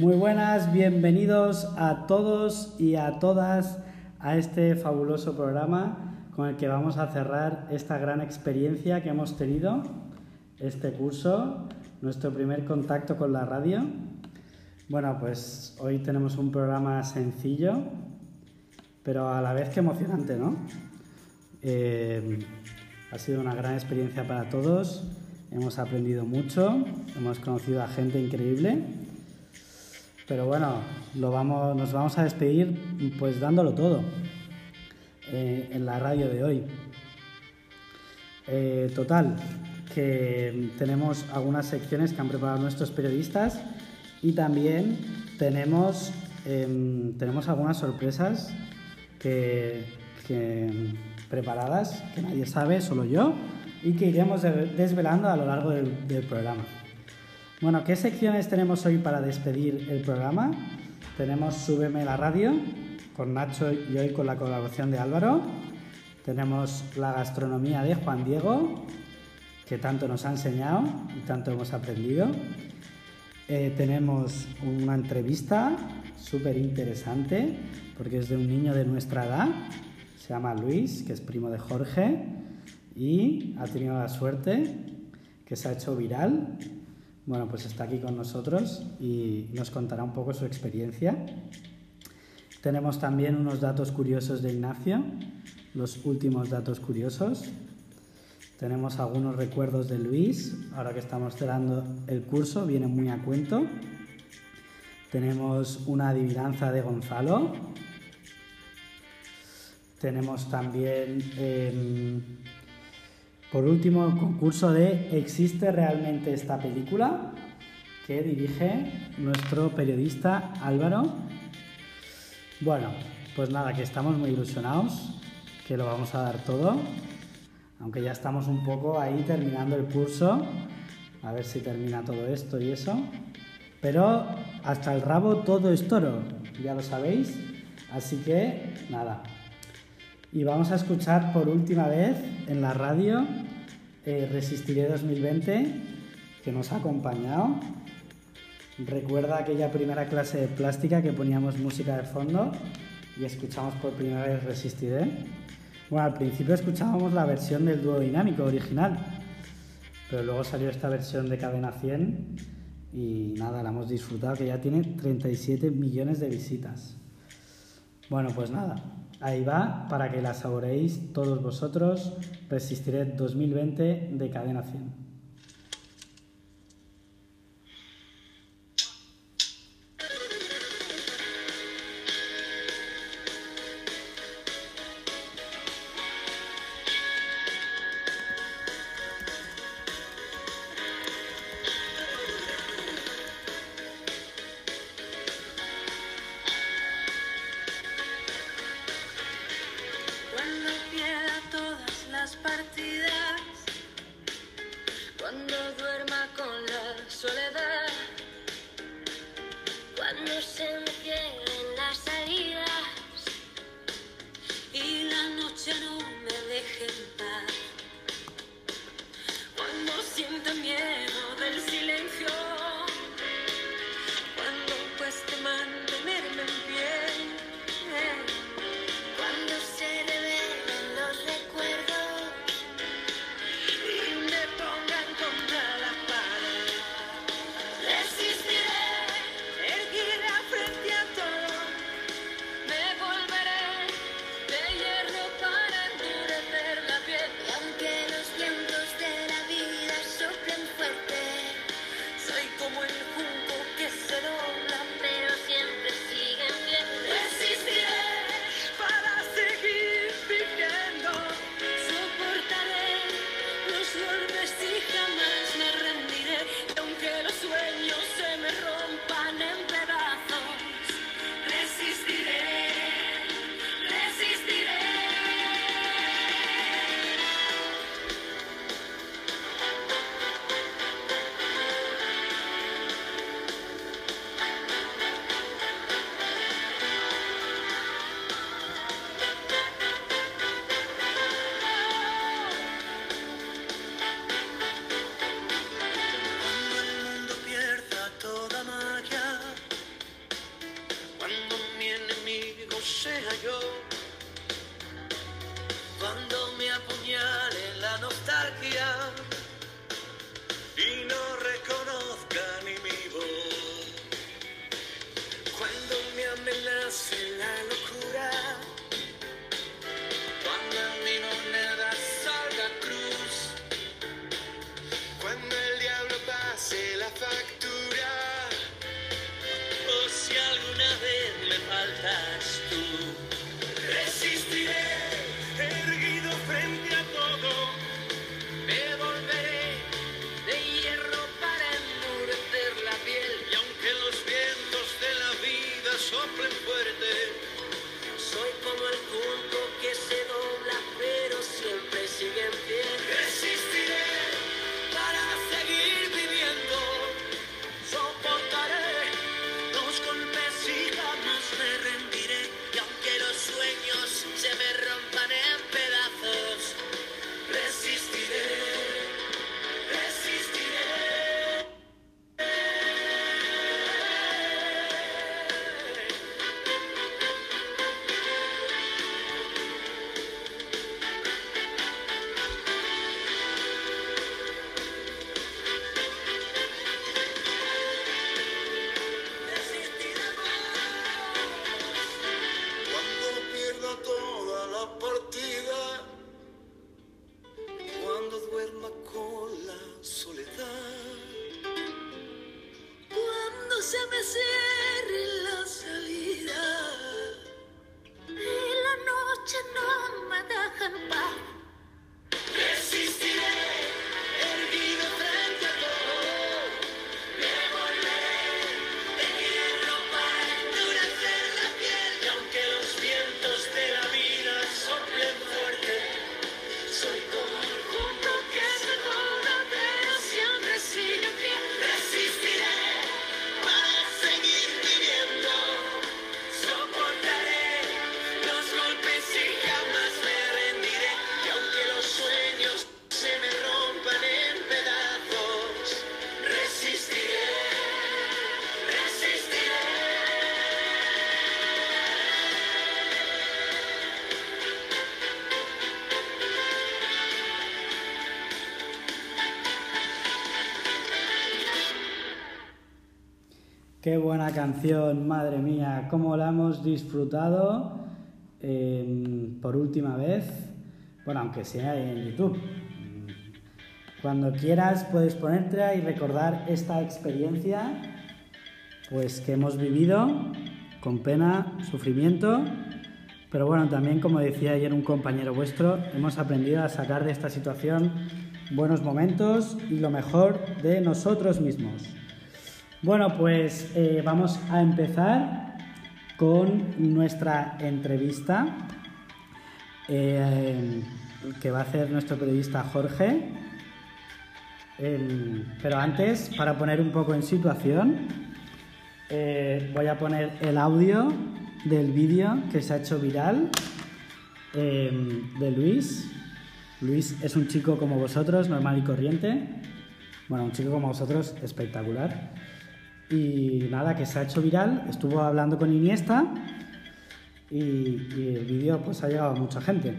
Muy buenas, bienvenidos a todos y a todas a este fabuloso programa con el que vamos a cerrar esta gran experiencia que hemos tenido, este curso, nuestro primer contacto con la radio. Bueno, pues hoy tenemos un programa sencillo, pero a la vez que emocionante, ¿no? Eh, ha sido una gran experiencia para todos, hemos aprendido mucho, hemos conocido a gente increíble, pero bueno, nos vamos a despedir pues dándolo todo eh, en la radio de hoy. Eh, total, que tenemos algunas secciones que han preparado nuestros periodistas y también tenemos, em, tenemos algunas sorpresas que, preparadas que nadie sabe, solo yo, y que iremos desvelando a lo largo del programa. Bueno, ¿qué secciones tenemos hoy para despedir el programa? Tenemos Súbeme la radio con Nacho y hoy con la colaboración de Álvaro. Tenemos la gastronomía de Juan Diego, que tanto nos ha enseñado y tanto hemos aprendido. Eh, tenemos una entrevista súper interesante porque es de un niño de nuestra edad, se llama Luis, que es primo de Jorge y ha tenido la suerte que se ha hecho viral. Bueno, pues está aquí con nosotros y nos contará un poco su experiencia. Tenemos también unos datos curiosos de Ignacio, los últimos datos curiosos. Tenemos algunos recuerdos de Luis, ahora que estamos cerrando el curso, viene muy a cuento. Tenemos una adivinanza de Gonzalo. Tenemos también, em, por último, el concurso de ¿Existe realmente esta película? que dirige nuestro periodista Álvaro. Bueno, pues nada, que estamos muy ilusionados, que lo vamos a dar todo aunque ya estamos un poco ahí terminando el curso, a ver si termina todo esto y eso. Pero hasta el rabo todo es toro, ya lo sabéis. Así que nada. Y vamos a escuchar por última vez en la radio eh, Resistiré 2020, que nos ha acompañado. Recuerda aquella primera clase de plástica que poníamos música de fondo y escuchamos por primera vez Resistiré. Bueno, al principio escuchábamos la versión del dúo dinámico original, pero luego salió esta versión de Cadena 100 y nada, la hemos disfrutado, que ya tiene 37 millones de visitas. Bueno, pues nada, ahí va para que la saboreéis todos vosotros. Resistiré 2020 de Cadena 100. Soplen fuerte, soy como el junco Qué buena canción, madre mía, cómo la hemos disfrutado eh, por última vez. Bueno, aunque sea en YouTube. Cuando quieras puedes ponerte y recordar esta experiencia pues que hemos vivido con pena, sufrimiento, pero bueno, también como decía ayer un compañero vuestro, hemos aprendido a sacar de esta situación buenos momentos y lo mejor de nosotros mismos. Bueno, pues eh, vamos a empezar con nuestra entrevista eh, que va a hacer nuestro periodista Jorge. Eh, pero antes, para poner un poco en situación, eh, voy a poner el audio del vídeo que se ha hecho viral eh, de Luis. Luis es un chico como vosotros, normal y corriente. Bueno, un chico como vosotros, espectacular. Y nada, que se ha hecho viral, estuvo hablando con Iniesta y, el vídeo pues ha llegado a mucha gente.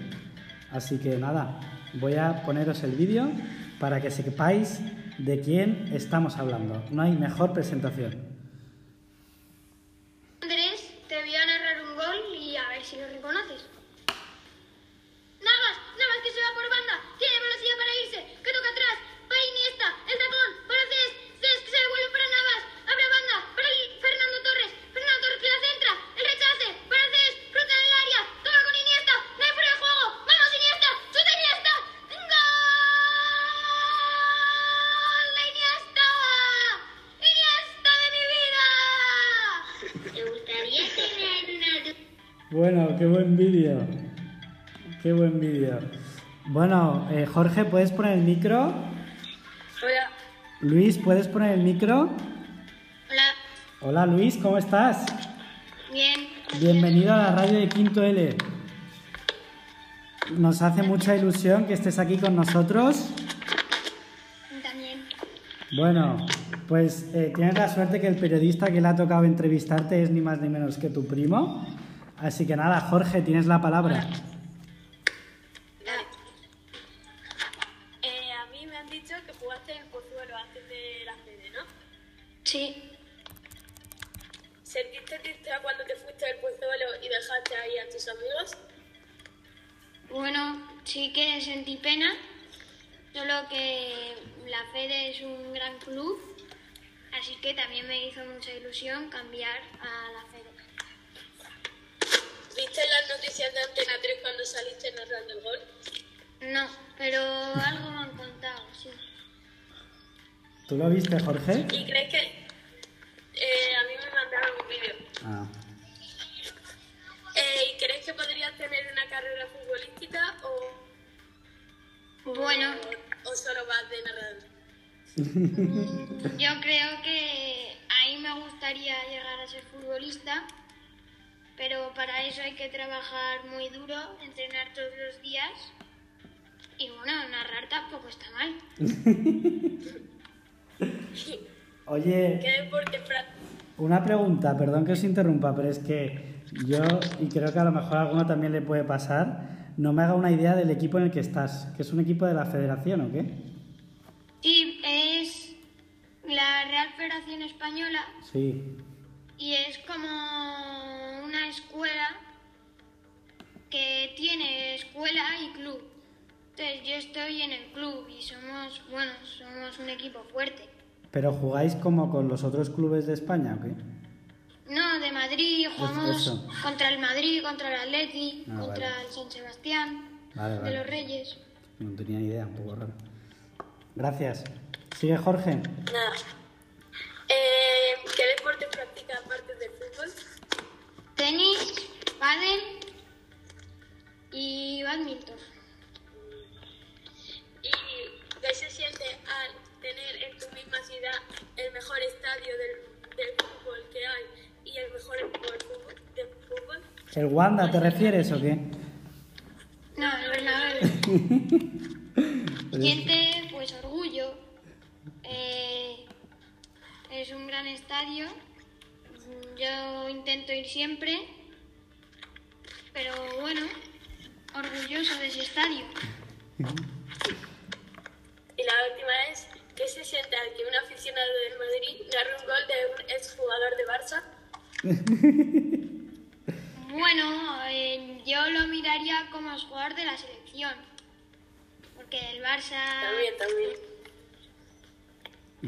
Así que nada, voy a poneros el vídeo para que sepáis de quién estamos hablando. No hay mejor presentación. Bueno, eh, Jorge, ¿puedes poner el micro? Hola. Luis, ¿puedes poner el micro? Hola. Hola Luis, ¿cómo estás? Bien. Bienvenido a la radio de Quinto L. Nos hace mucha ilusión que estés aquí con nosotros. También. Bueno, pues eh, tienes la suerte que el periodista que le ha tocado entrevistarte es ni más ni menos que tu primo. Así que nada, Jorge, tienes la palabra. Cambiar a la Fede. ¿Viste las noticias de Antena 3 cuando saliste narrando el gol? No, pero algo me han contado, sí. ¿Tú lo viste, Jorge? ¿Y crees que eh, a mí me mandaron un vídeo? Ah, Eh, ¿Y crees que podrías tener una carrera futbolística o, Bueno, o solo vas de narrador? yo creo que a mí me gustaría llegar a ser futbolista, pero para eso hay que trabajar muy duro, entrenar todos los días y bueno, narrar tampoco está mal. Oye, ¿Qué deporte una pregunta, perdón que os interrumpa, pero es que yo, y creo que a lo mejor a alguno también le puede pasar, no me haga una idea del equipo en el que estás, que es un equipo de la federación o qué? Sí, es la Real Federación Española Sí. y es como una escuela que tiene escuela y club. Entonces yo estoy en el club y somos, bueno, somos un equipo fuerte. ¿Pero jugáis como con los otros clubes de España o qué? No, de Madrid, jugamos contra el Madrid, contra el Atleti, Ah, contra vale. el San Sebastián, Vale, vale. de los Reyes. No tenía ni idea, un poco raro. Gracias. Sigue Jorge. Nada. Eh, ¿Qué deporte practicas aparte del fútbol? Tenis, pádel y badminton. ¿Y qué se siente al tener en tu misma ciudad el mejor estadio del, del fútbol que hay y el mejor fútbol? del fútbol? ¿El Wanda te refieres o qué? No, el Bernabéu. Siente pues orgullo. Eh, es un gran estadio. Yo intento ir siempre. Pero bueno, orgulloso de ese estadio. Y la última es, ¿qué se siente al que un aficionado del Madrid narre un gol de un exjugador de Barça? Bueno, eh, yo lo miraría como jugador de la selección. Porque el Barça También, también.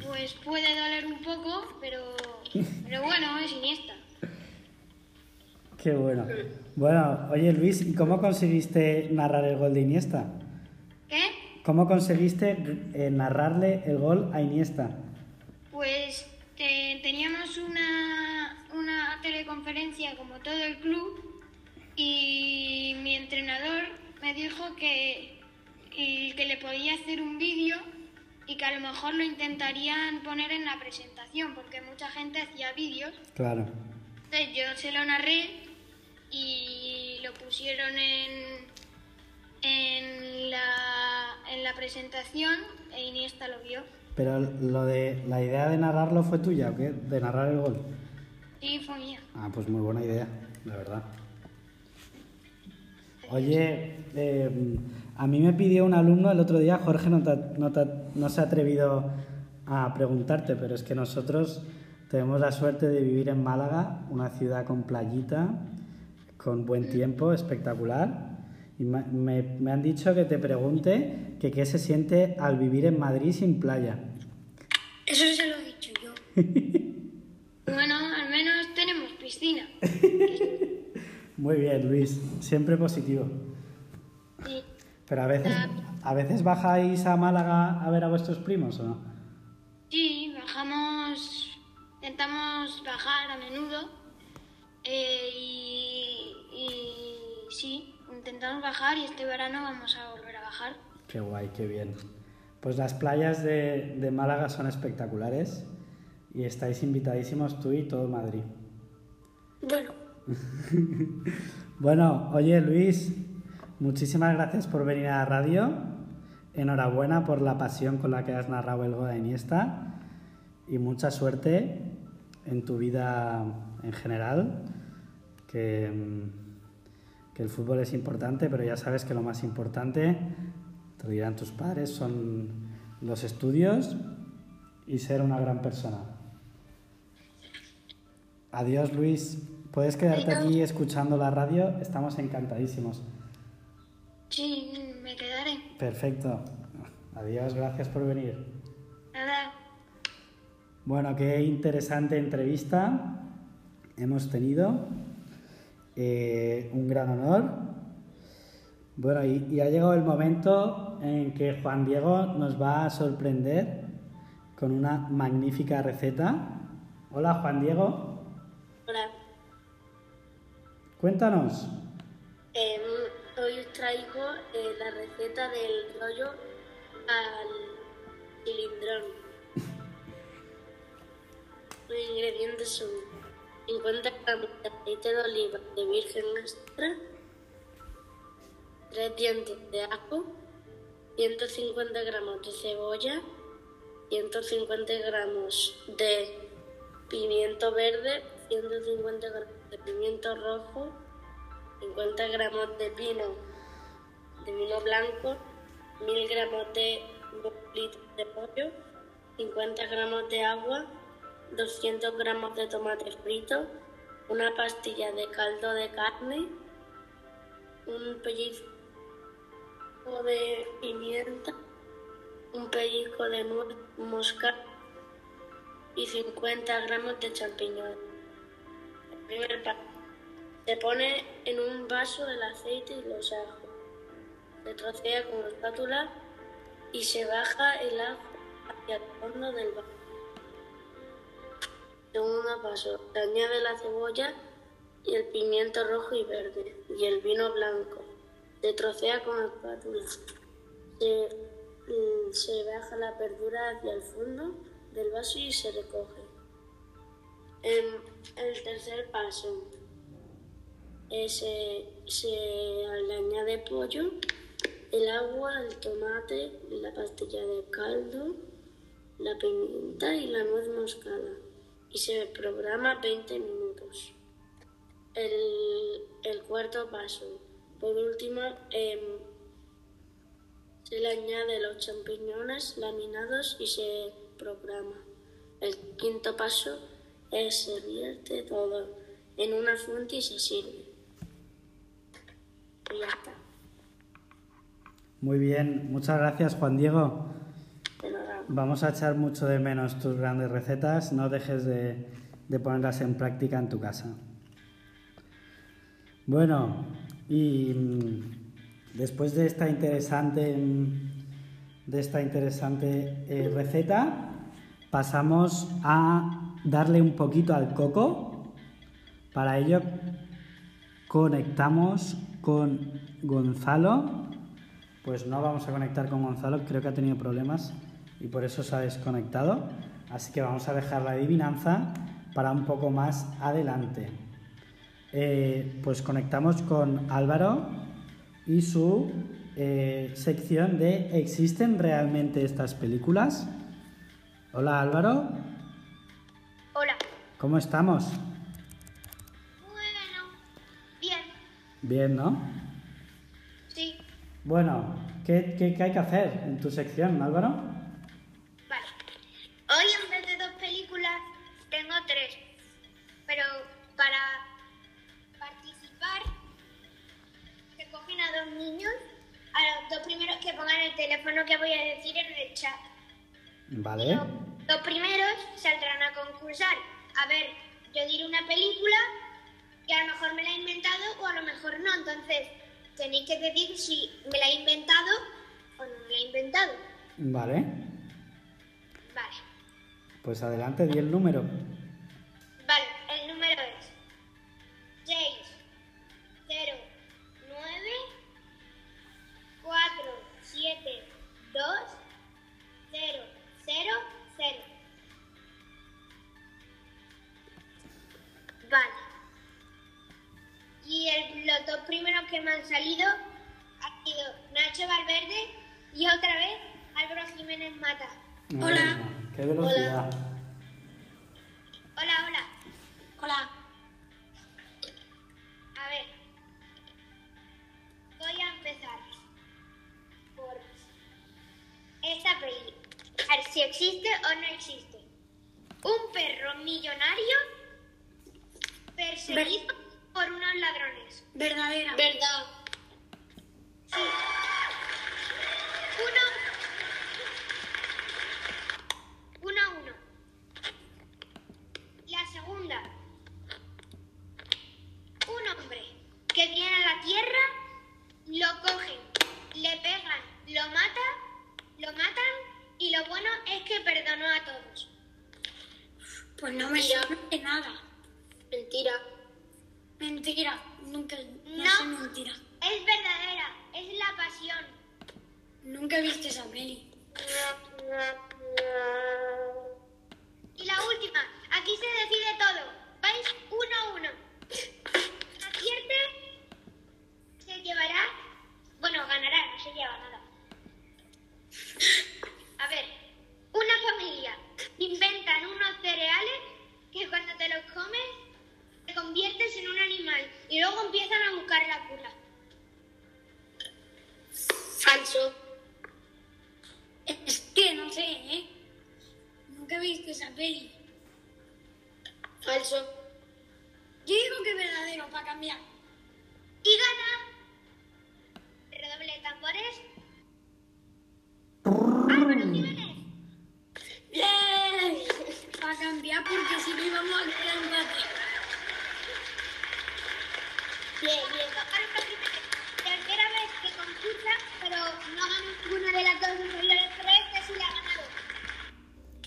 pues puede doler un poco, pero, pero bueno, es Iniesta. Qué bueno. Bueno, oye Luis, ¿y cómo conseguiste narrar el gol de Iniesta? ¿Qué? ¿Cómo conseguiste eh, narrarle el gol a Iniesta? Pues te- teníamos una, una teleconferencia como todo el club y mi entrenador me dijo que, y que le podía hacer un vídeo y que a lo mejor lo intentarían poner en la presentación porque mucha gente hacía vídeos. Claro. Entonces yo se lo narré y lo pusieron en, en, la, en la presentación e Iniesta lo vio. Pero lo de la idea de narrarlo fue tuya, ¿o qué? De narrar el gol. Sí, fue mía. Ah, pues muy buena idea, la verdad. Oye, eh, a mí me pidió un alumno el otro día, Jorge no, te- no te- no se ha atrevido a preguntarte, pero es que nosotros tenemos la suerte de vivir en Málaga, una ciudad con playita, con buen tiempo, espectacular. Y me, me- han dicho que te pregunte que qué se siente al vivir en Madrid sin playa. Eso se lo he dicho yo. bueno, al menos tenemos piscina. Muy bien, Luis, siempre positivo. Sí. Pero a veces, a veces bajáis a Málaga a ver a vuestros primos, ¿o no? Intentamos bajar a menudo eh, y, y sí, intentamos bajar y este verano vamos a volver a bajar. Qué guay, qué bien. Pues las playas de, de Málaga son espectaculares y estáis invitadísimos tú y todo Madrid. Bueno, Bueno, oye Luis, muchísimas gracias por venir a la radio. Enhorabuena por la pasión con la que has narrado el gol de Iniesta y mucha suerte en tu vida en general. Que, mm, que el fútbol es importante, pero ya sabes que lo más importante, te lo dirán tus padres, son los estudios y ser una gran persona. Adiós Luis, puedes quedarte aquí escuchando la radio, estamos encantadísimos. sí, me quedaré. Perfecto. Adiós, gracias por venir. Nada, Bueno, qué interesante entrevista hemos tenido eh, un gran honor. Bueno, y, y ha llegado el momento en que Juan Diego nos va a sorprender con una magnífica receta. Hola Juan Diego, Hola. cuéntanos. Em, hoy os traigo eh, la receta del rollo al cilindrón. Los ingredientes son 50 gramos de aceite de oliva de virgen extra, 3 dientes de ajo, 150 gramos de cebolla, 150 gramos de pimiento verde, 150 gramos de pimiento rojo, 50 gramos de vino, de vino blanco, 1000 gramos de de pollo, 50 gramos de agua, 200 gramos de tomate frito, una pastilla de caldo de carne, un pellizco de pimienta, un pellizco de moscada y 50 gramos de champiñones. El primer paso. Se pone en un vaso el aceite y los ajos. Se trocea con la espátula y se baja el ajo hacia el fondo del vaso. Segundo paso. Se añade la cebolla y el pimiento rojo y verde y el vino blanco. Se trocea con la espátula. Se, mm, se baja la verdura hacia el fondo del vaso y se recoge. En el tercer paso eh, se, se le añade pollo, el agua, el tomate, la pastilla de caldo, la pimienta y la nuez moscada. Y se programa 20 minutos. El, el cuarto paso. Por último, em, se le añade los champiñones laminados y se programa. El quinto paso es se todo en una fuente y se sirve. Y ya está. Muy bien, muchas gracias Juan Diego. Vamos a echar mucho de menos tus grandes recetas, no dejes de, de ponerlas en práctica en tu casa. Bueno, y mm, después de esta interesante, mm, de esta interesante eh, receta, pasamos a darle un poquito al coco. Para ello conectamos con Gonzalo. Pues no vamos a conectar con Gonzalo, creo que ha tenido problemas y por eso se ha desconectado. Así que vamos a dejar la adivinanza para un poco más adelante. Eh, pues conectamos con Álvaro y su eh, sección de ¿Existen realmente estas películas? Hola Álvaro, Hola. ¿cómo estamos? Bueno. Bien. Bien, ¿no? Sí. Bueno, ¿qué, qué- qué hay que hacer en tu sección, Álvaro? Niños, a los dos primeros que pongan el teléfono que voy a decir en el chat. Vale. Los, los primeros saldrán a concursar. A ver, yo diré una película que a lo mejor me la he inventado o a lo mejor no. Entonces, tenéis que decir si me la he inventado o no me la he inventado. Vale. Vale. Pues adelante, di el número. Vale, el número es que me han salido han sido Nacho Valverde y otra vez Álvaro Jiménez Mata. Mía, ¡Qué velocidad! Hola, Yo digo que es verdadero para cambiar. Y gana. Redoble de tambores. Álvaro Jiménez. ¡Bien! Para cambiar porque si no íbamos a quedar empate. Bien, bien. Álvaro Jiménez. Tercera vez que concursa, pero no gana ninguna de las dos anteriores, pero este sí la ha ganado.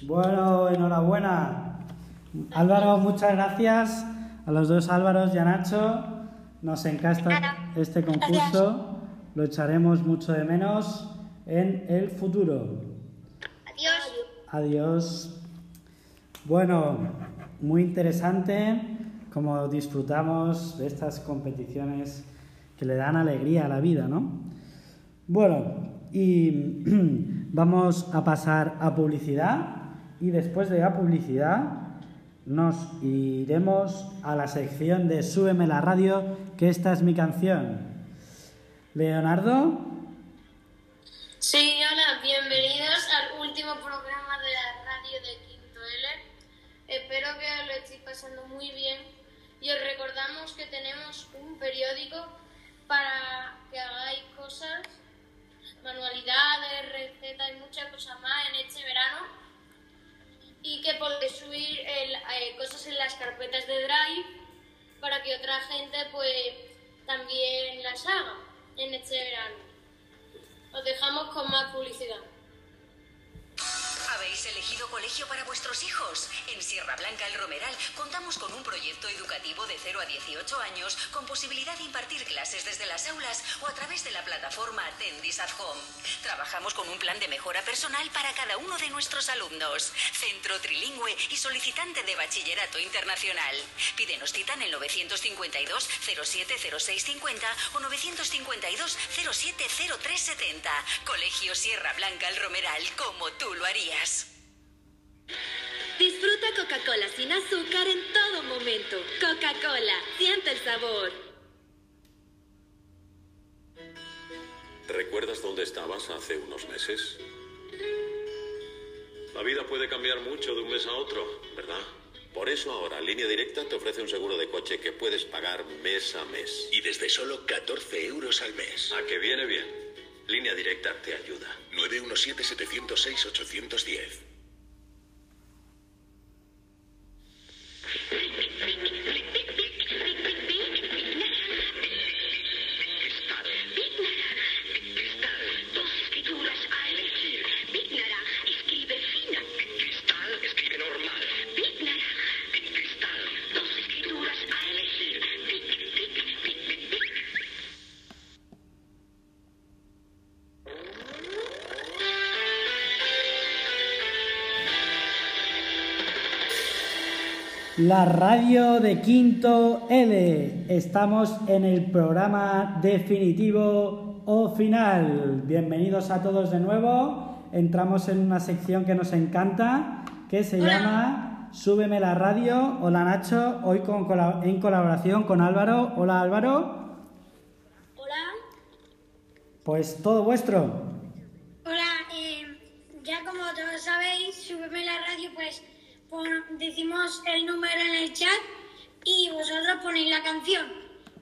Bueno, enhorabuena. Álvaro, muchas gracias a los dos Álvaros y a Nacho. Nos encanta este concurso. Lo echaremos mucho de menos en el futuro. Adiós. Adiós. Bueno, muy interesante como disfrutamos de estas competiciones que le dan alegría a la vida, ¿no? Bueno, y vamos a pasar a publicidad y después de la publicidad nos iremos a la sección de Súbeme la radio, que esta es mi canción. Leonardo, Sí, hola, bienvenidos al último programa de la radio de Quinto L. Espero que os lo estéis pasando muy bien y os recordamos que tenemos un periódico para que hagáis cosas, manualidades, recetas y muchas cosas más en este verano y que podéis subir eh, cosas en las carpetas de Drive para que otra gente pues también las haga en este verano. Os dejamos con más publicidad. ¿Habéis elegido colegio para vuestros hijos? En Sierra Blanca El Romeral contamos con un proyecto educativo de 0 a 18 años con posibilidad de impartir clases desde las aulas o a través de la plataforma Atendis at Home. Trabajamos con un plan de mejora personal para cada uno de nuestros alumnos. Centro trilingüe y solicitante de bachillerato internacional. Pídenos cita en el 952 070650 o 952 070370. Colegio Sierra Blanca El Romeral, como tú lo harías. Disfruta Coca-Cola sin azúcar en todo momento. Coca-Cola, siente el sabor. ¿Recuerdas dónde estabas hace unos meses? La vida puede cambiar mucho de un mes a otro, ¿verdad? Por eso ahora Línea Directa te ofrece un seguro de coche que puedes pagar mes a mes. Y desde solo 14 euros al mes. ¿A que viene bien? Línea Directa te ayuda. 917-706-810. La radio de Quinto L. Estamos en el programa definitivo o final. Bienvenidos a todos de nuevo. Entramos en una sección que nos encanta, que se llama Súbeme la radio. Hola Nacho, hoy con, en colaboración con Álvaro. Hola Álvaro. Hola. Pues todo vuestro. Hola, eh, ya como todos sabéis, súbeme la radio, pues pon- decimos el número en el chat y vosotros ponéis la canción.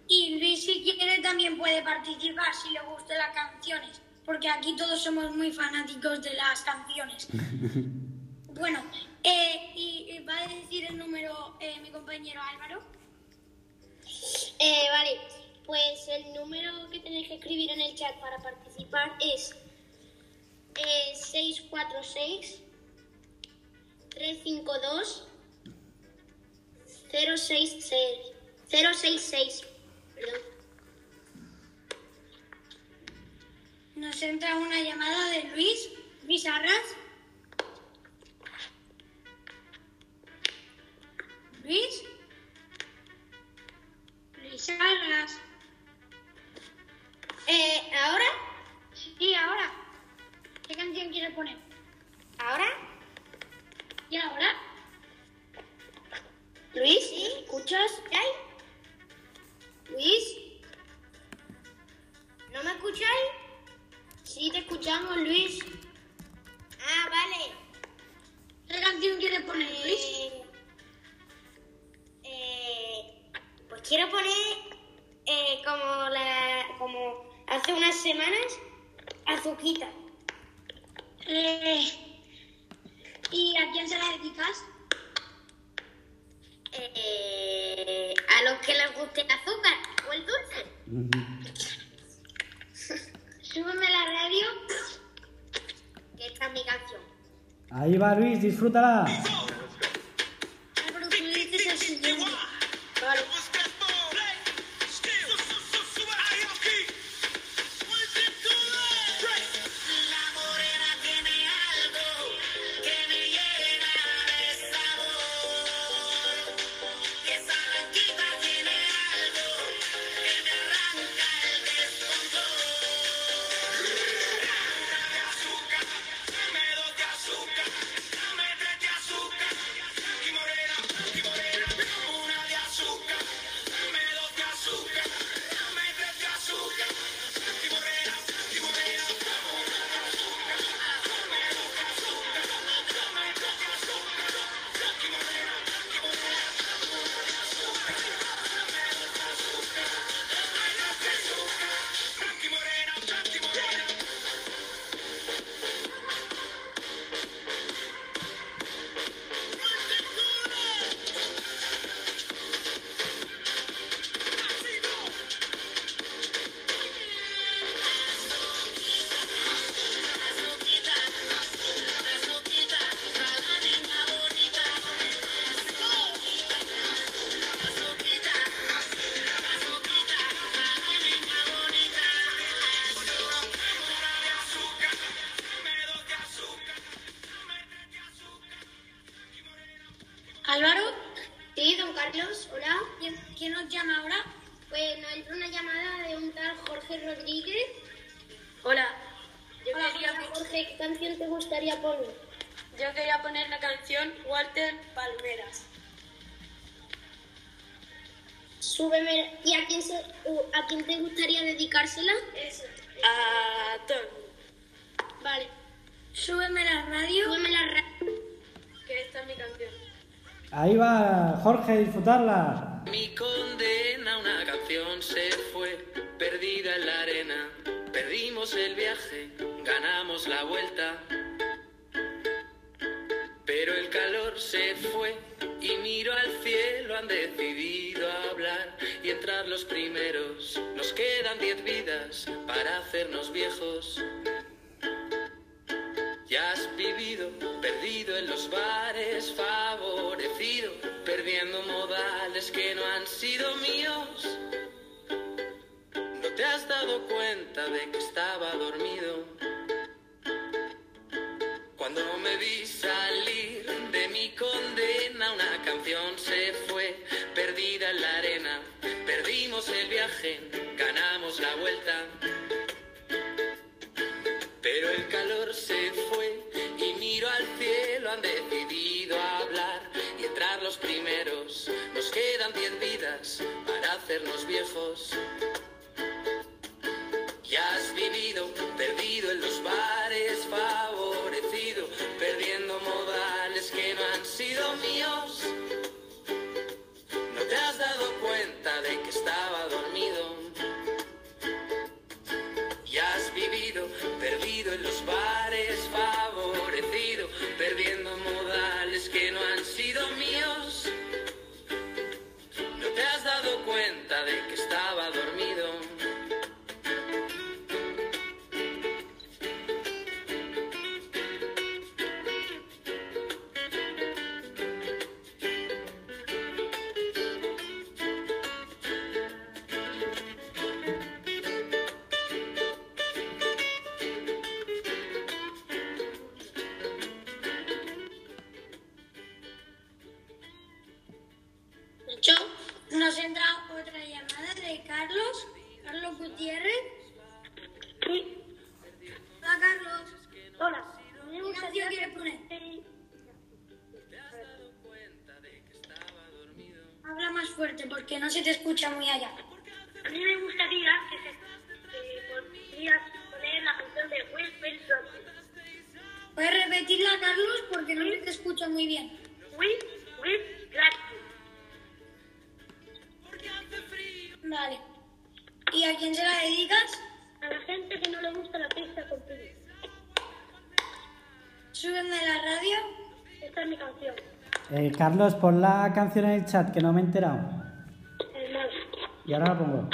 Y Luis, si quiere, también puede participar si le gustan las canciones, porque aquí todos somos muy fanáticos de las canciones. bueno, eh, y, y va a decir el número eh, mi compañero Álvaro. Eh, vale, pues el número que tenéis que escribir en el chat para participar es eh, 646 352 066. 066. Perdón. Nos entra una llamada de Luis, Luis Arras. Luis. Luis Arras. Eh, ¿Ahora? Sí, ahora. ¿Qué canción quieres poner? ¿Ahora? ¿Y ahora? ¿Luis? ¿Escuchas? ¿Qué hay? ¿Luis? ¿No me escucháis? Sí, te escuchamos, Luis. Ah, vale. ¿Qué canción quieres poner, Luis? Eh, eh, pues quiero poner eh, como la como hace unas semanas Azuquita. Eh, ¿Y a quién se la dedicas? Eh, a los que les guste el azúcar o el dulce. Súbeme la radio. Que esta es mi canción. Ahí va Luis, disfrútala. Álvaro, tú dices el siguiente. Vale. Jorge, disfrutarla. Mi condena, una canción se fue, perdida en la arena. Perdimos el viaje, ganamos la vuelta. Perdiendo modales que no han sido míos. No te has dado cuenta de que estaba dormido. Cuando me vi salir de mi condena, una canción se fue, perdida en la arena. Perdimos el viaje, ganamos la vuelta. Pero el calor se fue y miro al cielo, han decidido primeros. Nos quedan diez vidas para hacernos viejos. Ya has vivido, perdido en los bares, favorecido, perdiendo modales que no han sido míos. No te has dado cuenta de que estaba dormido. Ya has vivido, perdido en los bares, cuenta de que porque no te escucho muy bien. With, with gratitude. Vale. ¿Y a quién se la dedicas? A la gente que no le gusta la pizza con piña. Súbeme la radio. Esta es mi canción. Eh, Carlos, pon la canción en el chat que no me he enterado. Eh, el y ahora la pongo.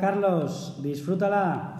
Carlos, disfrútala.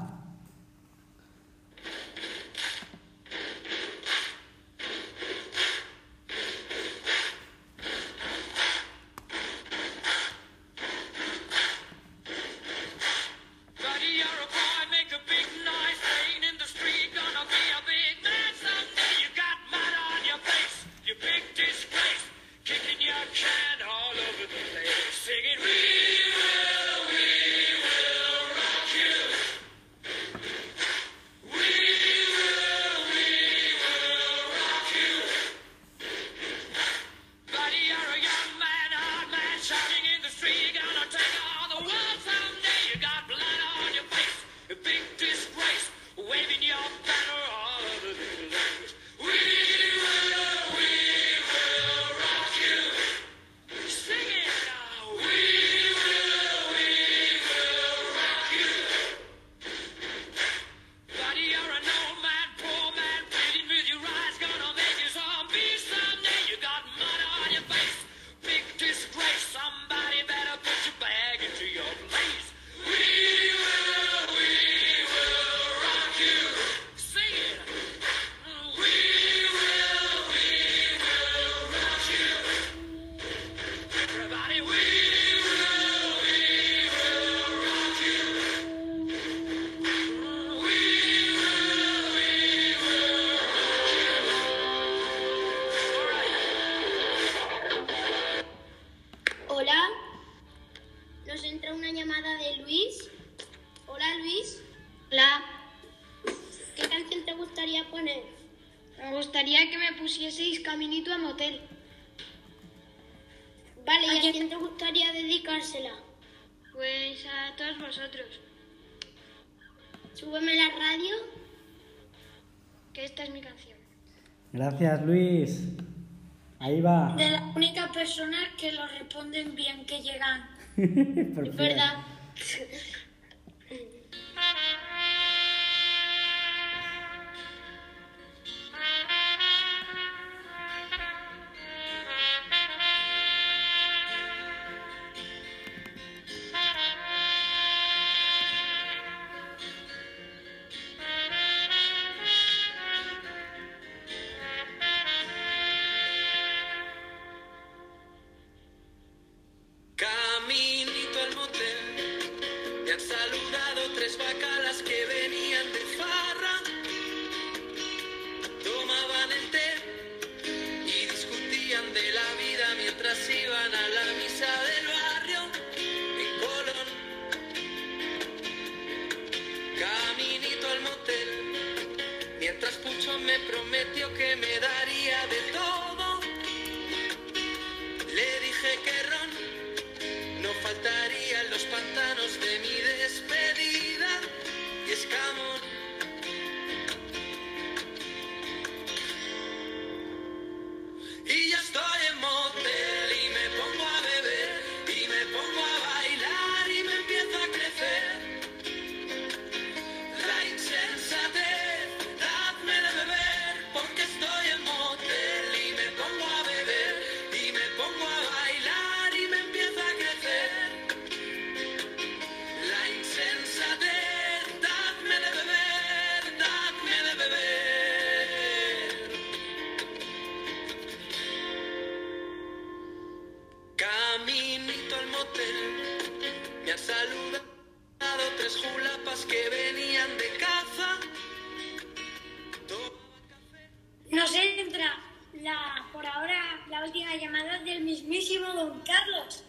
Gracias, Luis. Ahí va. De las únicas personas que lo responden bien, que llegan. es verdad. me prometió que me daría de todo, le dije que ron no faltaría en los pantanos de mi despedida. Y escamo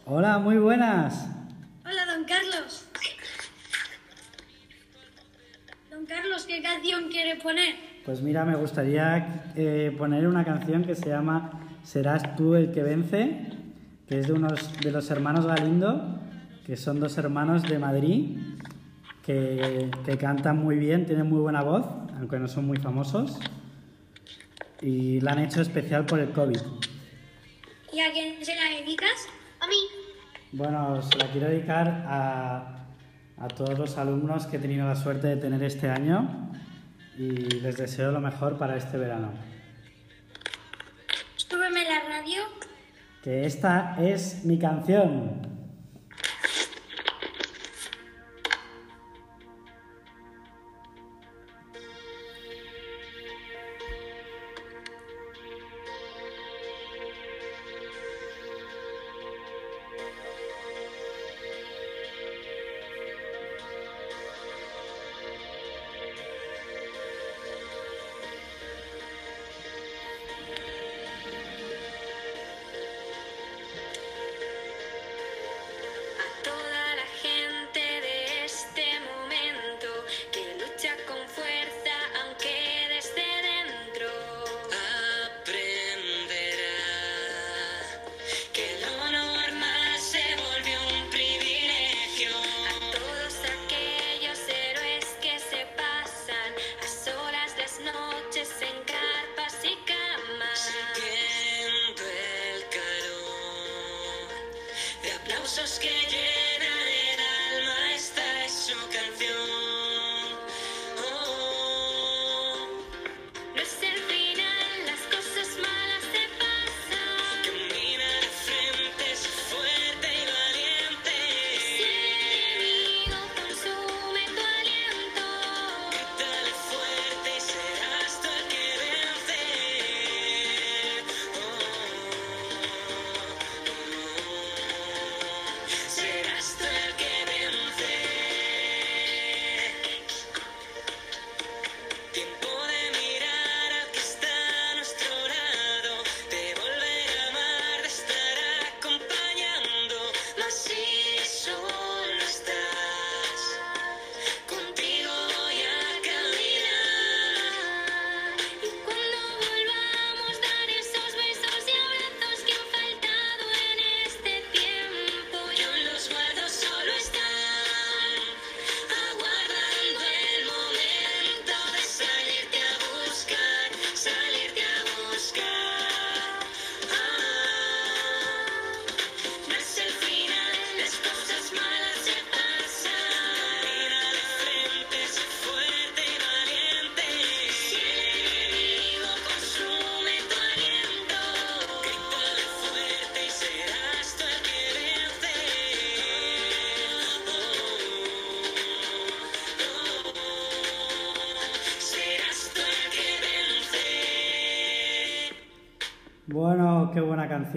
Hola, muy buenas. Hola, Don Carlos. Don Carlos, ¿qué canción quiere poner? Pues mira, me gustaría eh, poner una canción que se llama Serás tú el que vence, que es de unos de los hermanos Galindo, que son dos hermanos de Madrid, que, que cantan muy bien, tienen muy buena voz, aunque no son muy famosos, y la han hecho especial por el COVID. ¿Y a quién se la dedicas? A mí. Bueno, se la quiero dedicar a, a todos los alumnos que he tenido la suerte de tener este año y les deseo lo mejor para este verano. Súbeme la radio. Que esta es mi canción.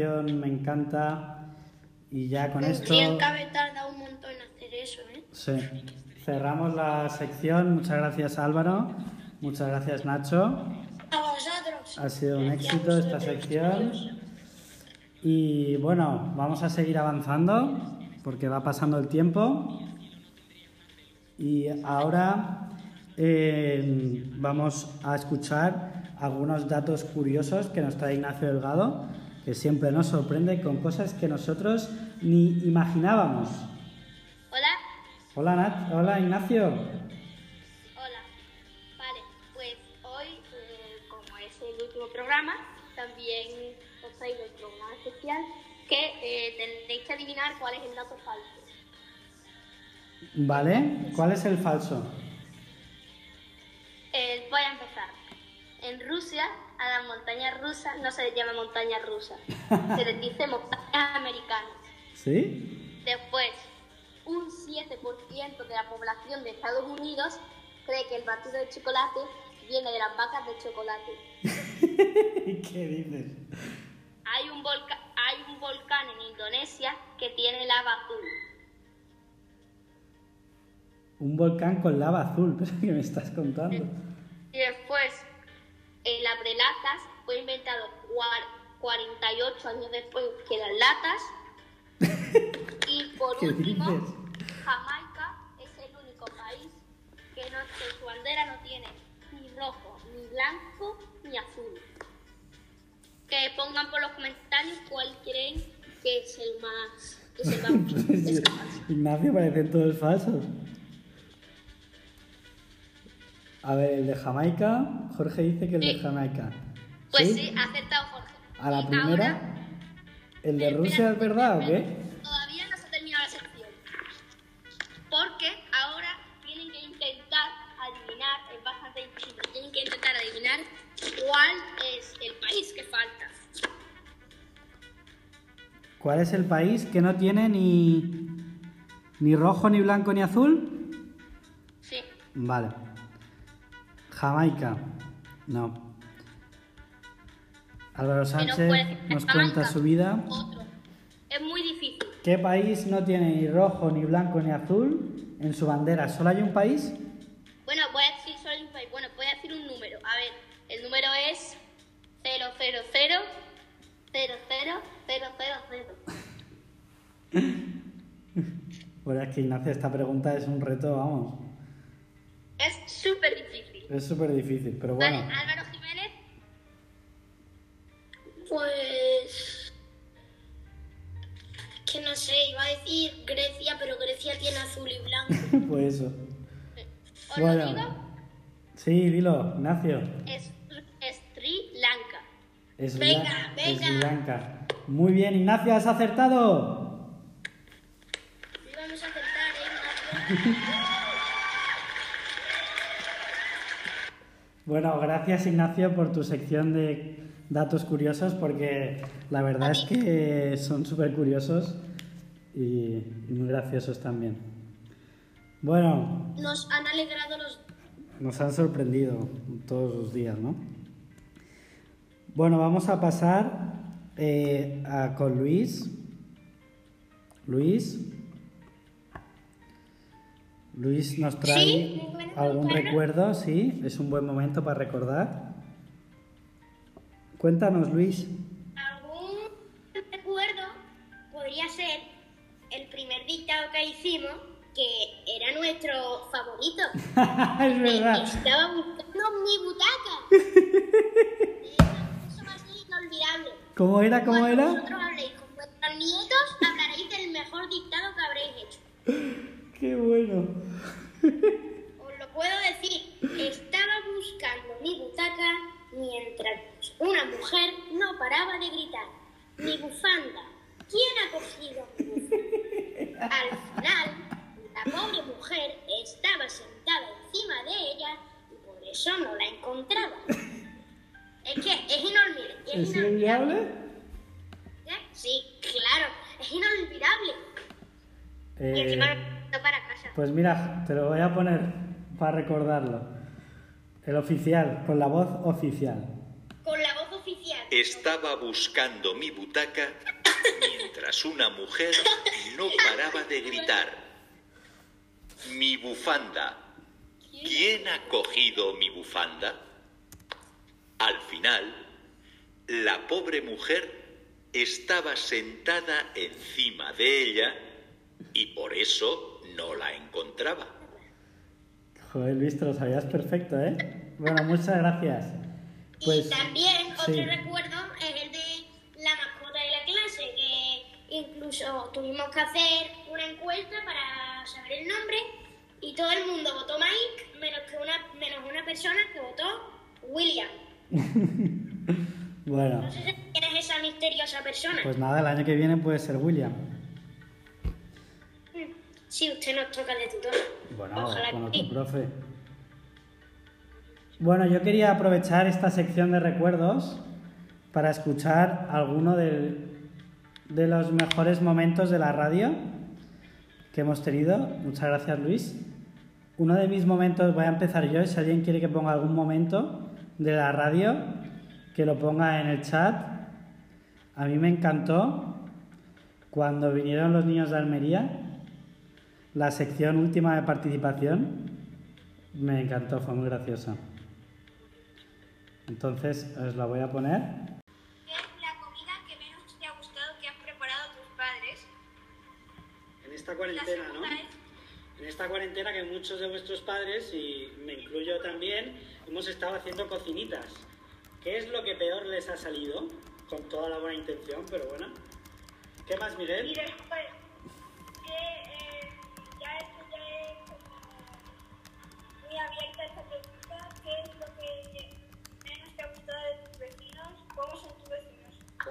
Canción, me encanta. Y ya con esto... El cabe tarda un montón hacer eso, ¿eh? Sí. Cerramos la sección. Muchas gracias Álvaro. Muchas gracias Nacho. A vosotros. Ha sido un éxito esta sección. Y bueno, vamos a seguir avanzando porque va pasando el tiempo. Y ahora eh, vamos a escuchar algunos datos curiosos que nos trae Ignacio Delgado, que siempre nos sorprende con cosas que nosotros ni imaginábamos. Hola. Hola, Nat. Hola Ignacio. Hola. Vale, pues hoy, eh, como es el último programa, también os traigo el programa especial que eh, tendréis que adivinar cuál es el dato falso. Vale. ¿Cuál es el falso? Eh, voy a empezar. En Rusia, a las montañas rusas no se les llama montañas rusas, se les dice montañas americanas. ¿Sí? Después, un 7% de la población de Estados Unidos cree que el batido de chocolate viene de las vacas de chocolate. ¿Qué dices? Hay un, volca- hay un volcán en Indonesia Indonesia que tiene lava azul. Un volcán con lava azul, pero ¿qué me estás contando? Y después, el abrelatas fue inventado cuar- 48 años después que las latas. y por ¿Qué último, dices? Jamaica es el único país que, no, que su bandera no tiene ni rojo, ni blanco, ni azul. Que pongan por los comentarios cuál creen que es el más... Ignacio parecen todos falsos. A ver, el de Jamaica. Jorge dice que el de. Jamaica. Pues ¿Sí? sí, ha acertado Jorge. ¿A la primera? ahora- ¿El de Rusia es verdad o qué? Todavía no se ha terminado la sección. Porque ahora tienen que intentar adivinar, es bastante difícil, tienen que intentar adivinar cuál es el país que falta. ¿Cuál es el país que no tiene ni, ni rojo, ni blanco, ni azul? Sí. Vale. Jamaica. No. Álvaro Sánchez puede ser nos cuenta su vida. Otro. Es muy difícil. ¿Qué país no tiene ni rojo, ni blanco, ni azul en su bandera? ¿Solo hay un país? Bueno, voy a decir solo un país. Bueno, voy a decir un número. A ver, el número es 000 00 Bueno, es que Ignacio, esta pregunta es un reto, vamos. Es súper difícil. Es súper difícil, pero bueno. Vale, Álvaro. Pues. Que no sé, iba a decir Grecia, pero Grecia tiene azul y blanco. Pues eso. ¿Os lo Bueno. digo? Sí, dilo, Ignacio. Es, es Sri Lanka. Es Venga, venga. Sri Lanka. Muy bien, Ignacio, has acertado. Sí, vamos a acertar, ¿eh? Ignacio? Bueno, gracias Ignacio por tu sección de datos curiosos porque la verdad es que son súper curiosos y, muy graciosos también. Bueno, Nos han alegrado los. nos han sorprendido todos los días, ¿no? Bueno, vamos a pasar eh, a- con Luis. Luis. Luis nos trae Sí, algún recuerdo, sí, es un buen momento para recordar. Cuéntanos, Luis. Algún recuerdo podría ser el primer dictado que hicimos, que era nuestro favorito. es verdad. Estaba buscando mi butaca. Eso va a ser inolvidable. ¿Cómo era? ¿Cómo Cuando era? vosotros habléis con vuestros nietos, hablaréis del mejor dictado que habréis hecho. Qué bueno. Os lo puedo decir. Estaba buscando mi butaca mientras una mujer no paraba de gritar. Mi bufanda. ¿Quién ha cogido mi bufanda? Al final, la pobre mujer estaba sentada encima de ella y por eso no la encontraba. Es que es inolvidable. Es, ¿Es inolvidable. ¿Eh? Sí, claro, es inolvidable. Y encima Eh, lo mando para casa. pues mira, te lo voy a poner para recordarlo. El oficial, con la voz oficial. Oficial. Estaba buscando mi butaca mientras una mujer no paraba de gritar. Mi bufanda. ¿Quién ha cogido mi bufanda? Al final, la pobre mujer estaba sentada encima de ella y por eso no la encontraba. Joder, Luis, te lo sabías perfecto, ¿eh? Bueno, muchas gracias. Pues, y también otro sí. recuerdo es el de la mascota de la clase, que incluso tuvimos que hacer una encuesta para saber el nombre y todo el mundo votó Mike, menos, que una, menos una persona que votó William. Bueno, No sé si quién es esa misteriosa persona. pues nada, el año que viene puede ser William. Si usted nos toca de tutor. Bueno, Ojalá con que otro sí. profe. Bueno, yo quería aprovechar esta sección de recuerdos para escuchar alguno del- de los mejores momentos de la radio que hemos tenido. Muchas gracias, Luis. Uno de mis momentos, voy a empezar yo, si alguien quiere que ponga algún momento de la radio, que lo ponga en el chat. A mí me encantó cuando vinieron los niños de Almería, la sección última de participación me encantó, fue muy graciosa. Entonces os la voy a poner. ¿Qué es la comida que menos te ha gustado que han preparado tus padres? En esta cuarentena, ¿no? es En esta cuarentena que muchos de vuestros padres, y me incluyo también, hemos estado haciendo cocinitas. ¿Qué es lo que peor les ha salido? Con toda la buena intención, pero bueno. ¿Qué más, Miguel? Y después,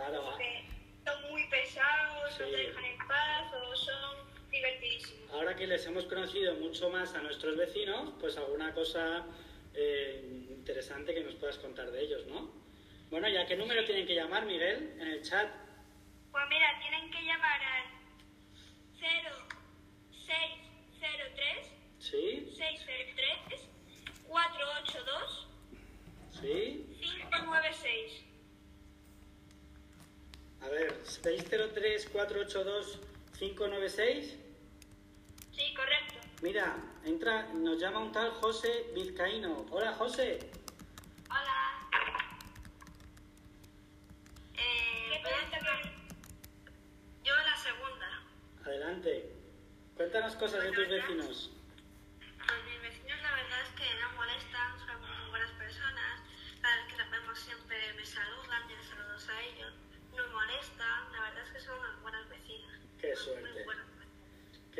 Claro, Porque son muy pesados, no Sí. te dejan en paz o son divertidísimos. ahora que les hemos conocido mucho más a nuestros vecinos, pues alguna cosa eh, interesante que nos puedas contar de ellos, ¿no? Bueno, ¿ya qué número tienen que llamar, Miguel? En el chat. Pues mira, tienen que llamar al 0603 ¿Sí? 603 482 ¿Sí? 596. A ver, 603-482-596. Sí, correcto. Mira, entra, nos llama un tal José Vizcaíno. Hola, José. Hola. Eh, ¿Qué pregunta que- Yo la segunda. Adelante. Cuéntanos cosas de tus vecinos.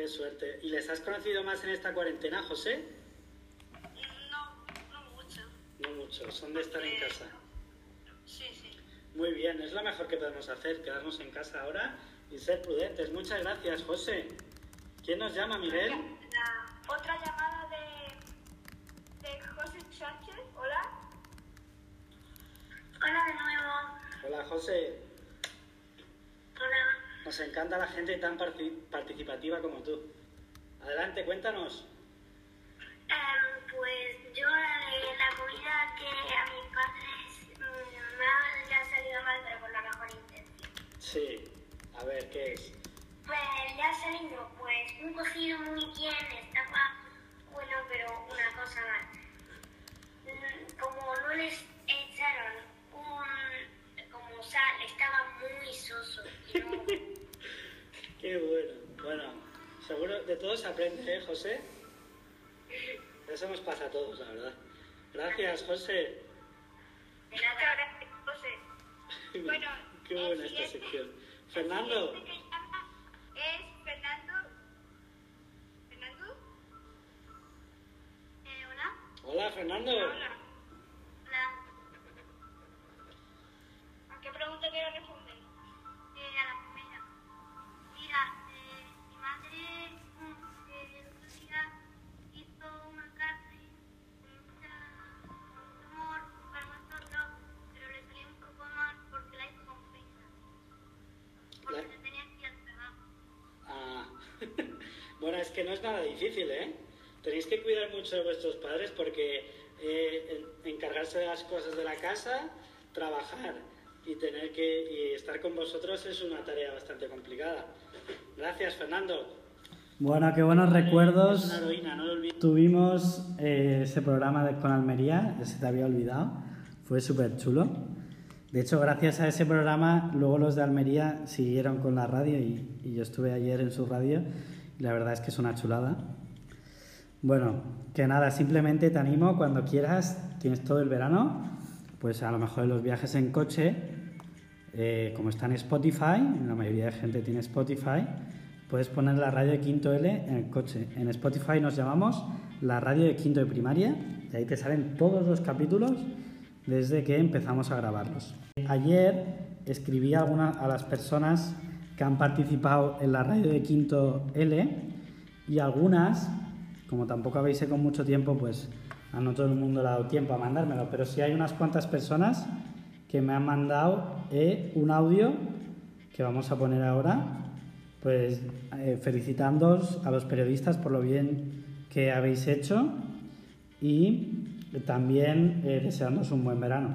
Qué suerte. ¿Y les has conocido más en esta cuarentena, José? No, no mucho. No mucho, son de estar en casa. Sí, sí. Muy bien, es lo mejor que podemos hacer, quedarnos en casa ahora y ser prudentes. Muchas gracias, José. ¿Quién nos llama, Miguel? La otra llamada de, de José Sánchez. Hola. Hola de nuevo. Hola, José. Hola. Nos encanta la gente tan parti- participativa como tú. Adelante, cuéntanos. Em, pues yo eh, la comida que a mis padres mm, me ha, salido mal, pero con la mejor intención. Sí. A ver, ¿qué es? Pues le ha salido pues un cocido muy bien, estaba bueno, pero una cosa mal. Mm, Como no les echaron sal, estaba muy soso. no- Qué bueno. Bueno, seguro de todo se aprende, ¿eh, José? Eso nos pasa a todos, la verdad. Gracias, José. Muchas gracias, José. Bueno, Qué buena esta sección. Fernando. El que llama es Fernando. ¿Fernando? Eh, hola. Hola, Fernando. Hola. Quiero responder? A la primera. Mira, mi madre el otro día hizo una carne con mucho amor para nosotros, pero le salió un poco mal porque la hizo con. Porque se tenía al trabajo. Ah. bueno, es que no es nada difícil, ¿eh? Tenéis que cuidar mucho de vuestros padres porque eh, en- encargarse de las cosas de la casa, trabajar y tener que y estar con vosotros es una tarea bastante complicada. Gracias, Fernando. Bueno, qué buenos recuerdos. Heroína, no lo. Tuvimos eh, ese programa de, con Almería, se te había olvidado. Fue súper chulo. De hecho, gracias a ese programa, luego los de Almería siguieron con la radio y, y yo estuve ayer en su radio y la verdad es que es una chulada. Bueno, que nada, simplemente te animo cuando quieras, tienes todo el verano, pues a lo mejor en los viajes en coche, eh, como está en Spotify, la mayoría de gente tiene Spotify, puedes poner la radio de quinto L en el coche. En Spotify nos llamamos la radio de quinto de primaria y ahí te salen todos los capítulos desde que empezamos a grabarlos. Ayer escribí a, alguna- a las personas que han participado en la radio de quinto L y algunas, como tampoco habéis hecho con mucho tiempo, pues a no todo el mundo le ha dado tiempo a mandármelo, pero sí hay unas cuantas personas que me han mandado eh, un audio que vamos a poner ahora, pues eh, felicitándoos a los periodistas por lo bien que habéis hecho y también eh, deseándoos un buen verano.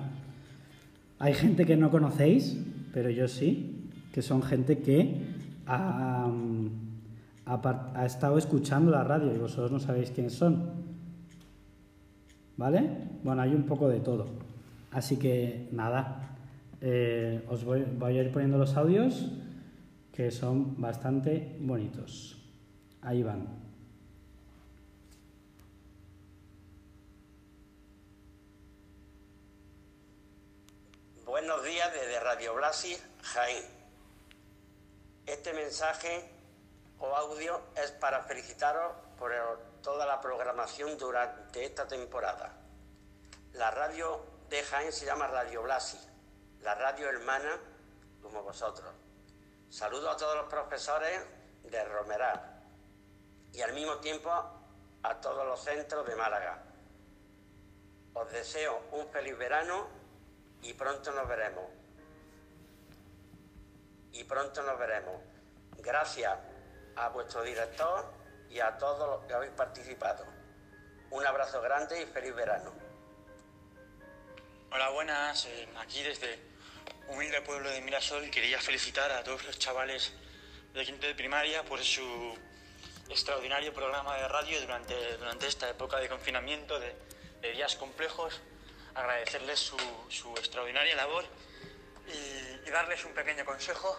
Hay gente que no conocéis, pero yo sí, que son gente que ha, ha ha estado escuchando la radio y vosotros no sabéis quiénes son. ¿Vale? Bueno, hay un poco de todo. Así que nada, eh, os voy, a ir poniendo los audios que son bastante bonitos. Ahí van. Buenos días desde Radio Blasi, Jaén. Este mensaje o audio es para felicitaros por toda la programación durante esta temporada. La radio de Jaén se llama Radio Blasi, la radio hermana como vosotros. Saludo a todos los profesores de Romeral y al mismo tiempo a todos los centros de Málaga. Os deseo un feliz verano y pronto nos veremos. Y pronto nos veremos. Gracias a vuestro director y a todos los que habéis participado. Un abrazo grande y feliz verano. Hola, buenas. Eh, aquí desde humilde pueblo de Mirasol quería felicitar a todos los chavales de quinto de primaria por su extraordinario programa de radio durante, durante esta época de confinamiento, de, de días complejos. Agradecerles su, su extraordinaria labor y, y darles un pequeño consejo.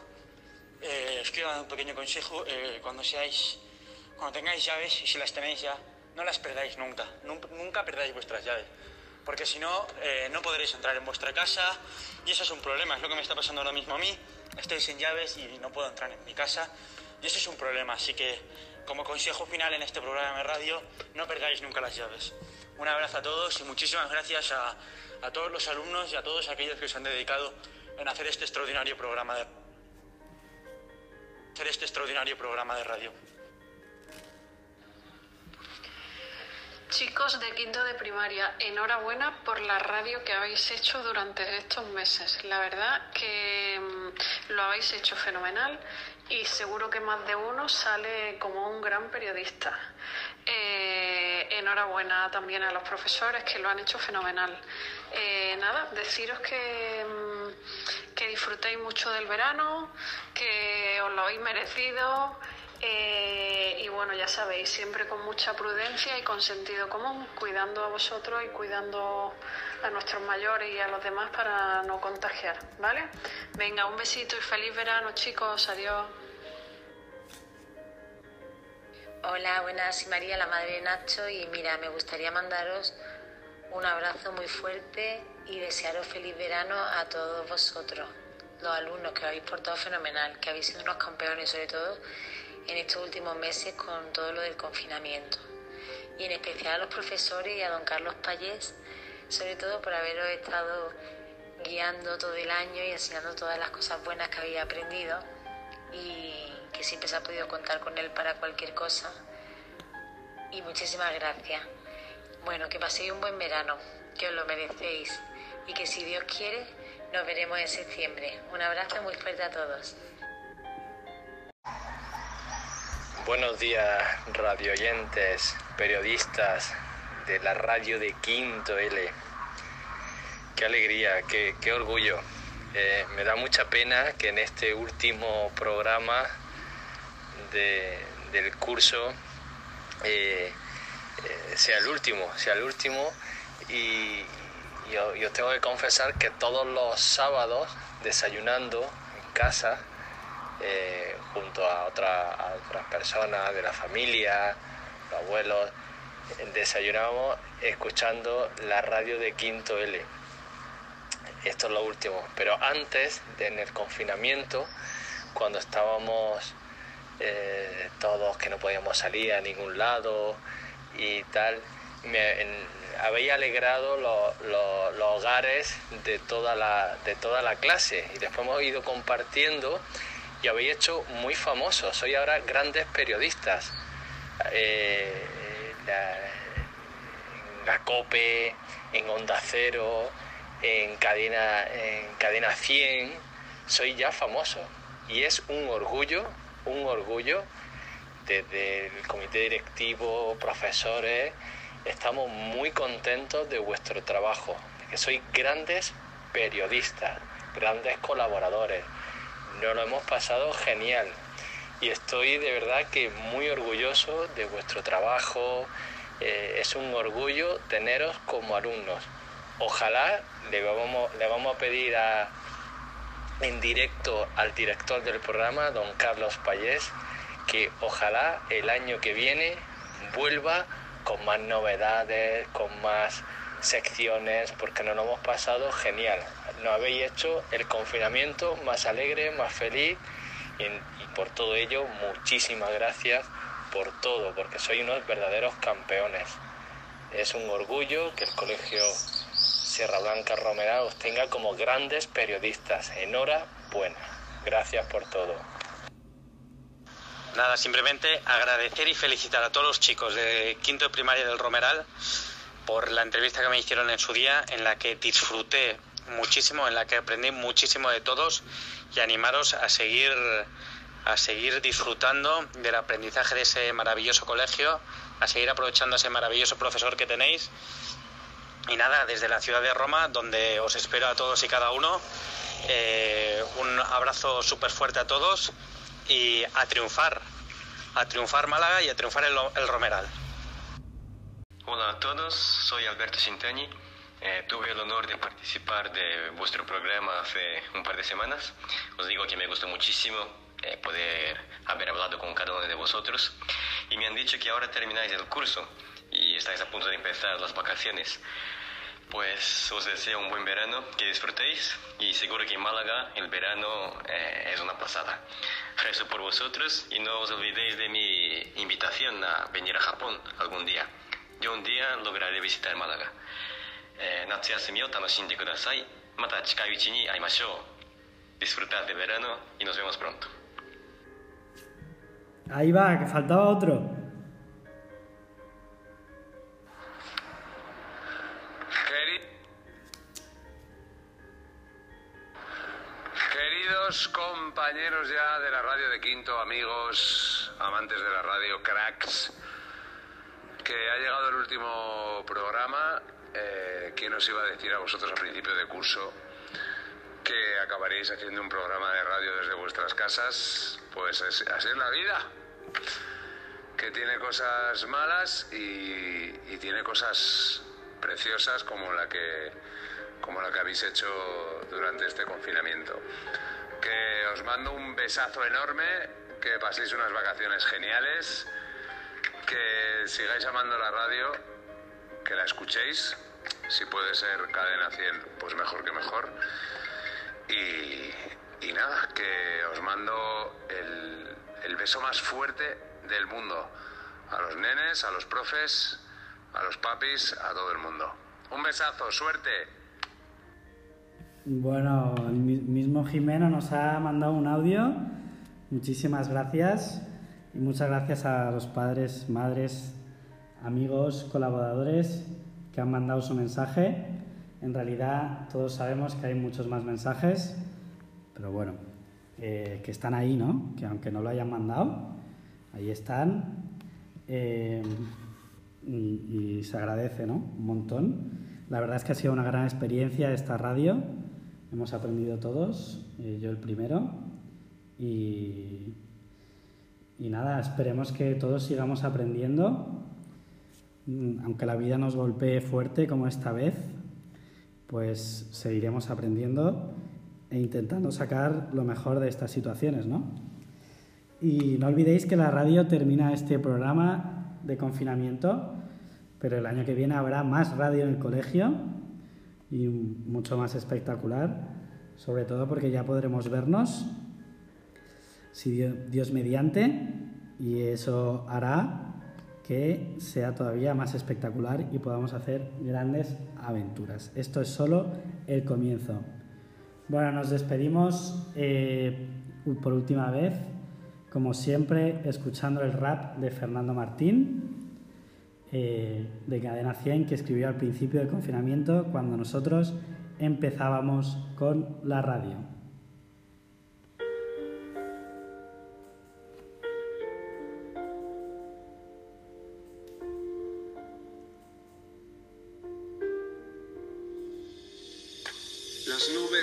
Eh, dar un pequeño consejo. eh, cuando seáis, cuando tengáis llaves y si las tenéis ya, no las perdáis nunca. Nunca, nunca perdáis vuestras llaves porque si no, eh, no podréis entrar en vuestra casa y eso es un problema, es lo que me está pasando ahora mismo a mí. Estoy sin llaves y no puedo entrar en mi casa y eso es un problema, así que como consejo final en este programa de radio, no perdáis nunca las llaves. Un abrazo a todos y muchísimas gracias a, a todos los alumnos y a todos aquellos que se han dedicado en hacer este extraordinario programa de hacer este extraordinario programa de radio. Chicos de quinto de primaria, enhorabuena por la radio que habéis hecho durante estos meses. La verdad que mm, lo habéis hecho fenomenal y seguro que más de uno sale como un gran periodista. Eh, enhorabuena también a los profesores que lo han hecho fenomenal. Eh, nada, deciros que, mm, que disfrutéis mucho del verano, que os lo habéis merecido. Eh, y bueno, ya sabéis, siempre con mucha prudencia y con sentido común, cuidando a vosotros y cuidando a nuestros mayores y a los demás para no contagiar, ¿vale? Venga, un besito y feliz verano, chicos. Adiós. Hola, buenas, soy María, la madre de Nacho, y mira, me gustaría mandaros un abrazo muy fuerte y desearos feliz verano a todos vosotros, los alumnos que habéis portado fenomenal, que habéis sido unos campeones, sobre todo en estos últimos meses con todo lo del confinamiento. Y en especial a los profesores y a don Carlos Payés, sobre todo por haberos estado guiando todo el año y enseñando todas las cosas buenas que habéis aprendido y que siempre se ha podido contar con él para cualquier cosa. Y muchísimas gracias. Bueno, que paséis un buen verano, que os lo merecéis y que si Dios quiere nos veremos en septiembre. Un abrazo muy fuerte a todos. Buenos días, radioyentes, periodistas de la radio de Quinto L. Qué alegría, qué, qué orgullo. Eh, me da mucha pena que en este último programa de- del curso eh, eh, sea el último, sea el último y, y os- y os tengo que confesar que todos los sábados desayunando en casa eh, junto a, otra- a otras personas de la familia, los abuelos, desayunábamos escuchando la radio de Quinto L. Esto es lo último. Pero antes, en el confinamiento, cuando estábamos eh, todos que no podíamos salir a ningún lado y tal, me en- habéis alegrado lo- lo- los hogares de toda, la, de toda la clase y después hemos ido compartiendo y habéis hecho muy famosos. Sois ahora grandes periodistas. Eh, la- en la COPE, en Onda Cero, en Cadena, en cadena 100, soy ya famoso. Y es un orgullo, un orgullo desde el comité directivo, profesores, estamos muy contentos de vuestro trabajo, que sois grandes periodistas, grandes colaboradores. Nos lo hemos pasado genial. y estoy de verdad que muy orgulloso de vuestro trabajo. Eh, es un orgullo teneros como alumnos. Ojalá le vamos, le vamos a pedir a, en directo al director del programa, don Carlos Payés, que ojalá el año que viene vuelva con más novedades, con más secciones, porque nos lo hemos pasado genial. Nos habéis hecho el confinamiento más alegre, más feliz y, por todo ello muchísimas gracias por todo, porque sois unos verdaderos campeones. Es un orgullo que el Colegio Sierra Blanca Romera os tenga como grandes periodistas. Enhorabuena. Gracias por todo. Nada, simplemente agradecer y felicitar a todos los chicos de quinto de primaria del Romeral por la entrevista que me hicieron en su día, en la que disfruté muchísimo, en la que aprendí muchísimo de todos y animaros a seguir a seguir disfrutando del aprendizaje de ese maravilloso colegio, a seguir aprovechando ese maravilloso profesor que tenéis. Y nada, desde la ciudad de Roma, donde os espero a todos y cada uno, eh, un abrazo súper fuerte a todos y a triunfar, a triunfar Málaga y a triunfar el Romeral. Hola a todos, soy Alberto Sintani. Eh, tuve el honor de participar de vuestro programa hace un par de semanas. Os digo que me gustó muchísimo eh, poder haber hablado con cada uno de vosotros. Y me han dicho que ahora termináis el curso y estáis a punto de empezar las vacaciones. Pues os deseo un buen verano, que disfrutéis y seguro que en Málaga el verano eh, es una pasada. Rezo por vosotros y no os olvidéis de mi invitación a venir a Japón algún día. Yo un día lograré visitar Málaga. Eh, Disfrutar de verano y nos vemos pronto. Ahí va, que faltaba otro. Queridos compañeros ya de la radio de Quinto, amigos, amantes de la radio, cracks que ha llegado el último programa. Eh, ¿Quién os iba a decir a vosotros a principio de curso que acabaréis haciendo un programa de radio desde vuestras casas? Pues es- así es la vida, que tiene cosas malas y, y tiene cosas preciosas como la que como la que habéis hecho durante este confinamiento. Que os mando un besazo enorme, que paséis unas vacaciones geniales, que sigáis amando la radio, que la escuchéis, si puede ser cadena 100, pues mejor que mejor. Y, nada, que os mando el, el beso más fuerte del mundo. A los nenes, a los profes, a los papis, a todo el mundo. Un besazo, suerte. Bueno, el mi- mismo Jimeno nos ha mandado un audio. Muchísimas gracias. Y muchas gracias a los padres, madres, amigos, colaboradores que han mandado su mensaje. En realidad todos sabemos que hay muchos más mensajes, pero bueno, eh, que están ahí, ¿no? Que aunque no lo hayan mandado, ahí están. Eh, y, se agradece, ¿no? Un montón. La verdad es que ha sido una gran experiencia esta radio. Hemos aprendido todos, eh, yo el primero. Y, y nada, esperemos que todos sigamos aprendiendo. Mm, Aunque la vida nos golpee fuerte como esta vez, pues seguiremos aprendiendo e intentando sacar lo mejor de estas situaciones, ¿no? Y no olvidéis que la radio termina este programa de confinamiento, pero el año que viene habrá más radio en el colegio y mucho más espectacular, sobre todo porque ya podremos vernos, si Dio- Dios mediante, y eso hará que sea todavía más espectacular y podamos hacer grandes aventuras. Esto es solo el comienzo. Bueno, nos despedimos eh, por última vez, como siempre, escuchando el rap de Fernando Martín, eh, de Cadena 100, que escribió al principio del confinamiento, cuando nosotros empezábamos con la radio.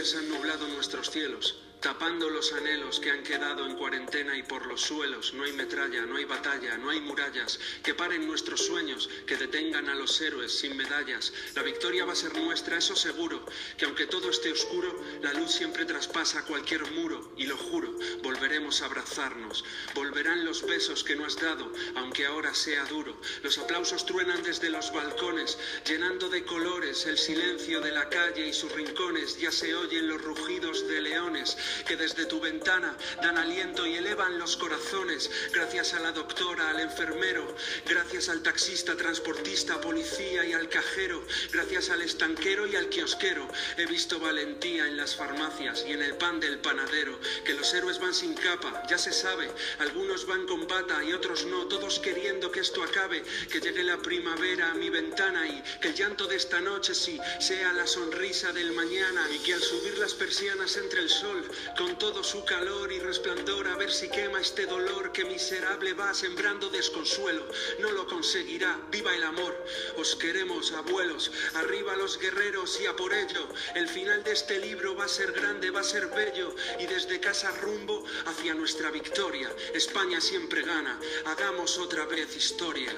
Nubes han nublado nuestros cielos, tapando los anhelos que han quedado en cuarentena y por los suelos. No hay metralla, no hay batalla, no hay murallas que paren nuestros sueños, que detengan a los héroes sin medallas. La victoria va a ser nuestra, eso seguro, que aunque todo esté oscuro, la luz siempre traspasa cualquier muro y lo juro, volveremos a abrazarnos. Volverán los besos que no has dado, aunque ahora sea duro. Los aplausos truenan desde los balcones, llenando de colores el silencio de la calle y sus rincones. Ya se oyen los rugidos de leones que desde tu ventana dan aliento y elevan los corazones. Gracias a la doctora, al enfermero, gracias al taxista, transportista, policía y al cajero, gracias al estanquero y al kiosquero. He visto valentía en las farmacias y en el pan del panadero, que los héroes van sin capa, ya se sabe, algunos van con bata y otros no, todos queriendo que esto acabe, que llegue la primavera a mi ventana y que el llanto de esta noche sí sea la sonrisa del mañana y que al subir las persianas entre el sol con todo su calor y resplandor a ver si quema este dolor que miserable va sembrando desconsuelo. No lo conseguirá, viva el amor. Os queremos, abuelos, arriba los guerreros y a por ello. El final de este libro va a ser grande, va a ser bello y desde casa rumbo hacia nuestra victoria. España siempre gana, hagamos otra vez historia.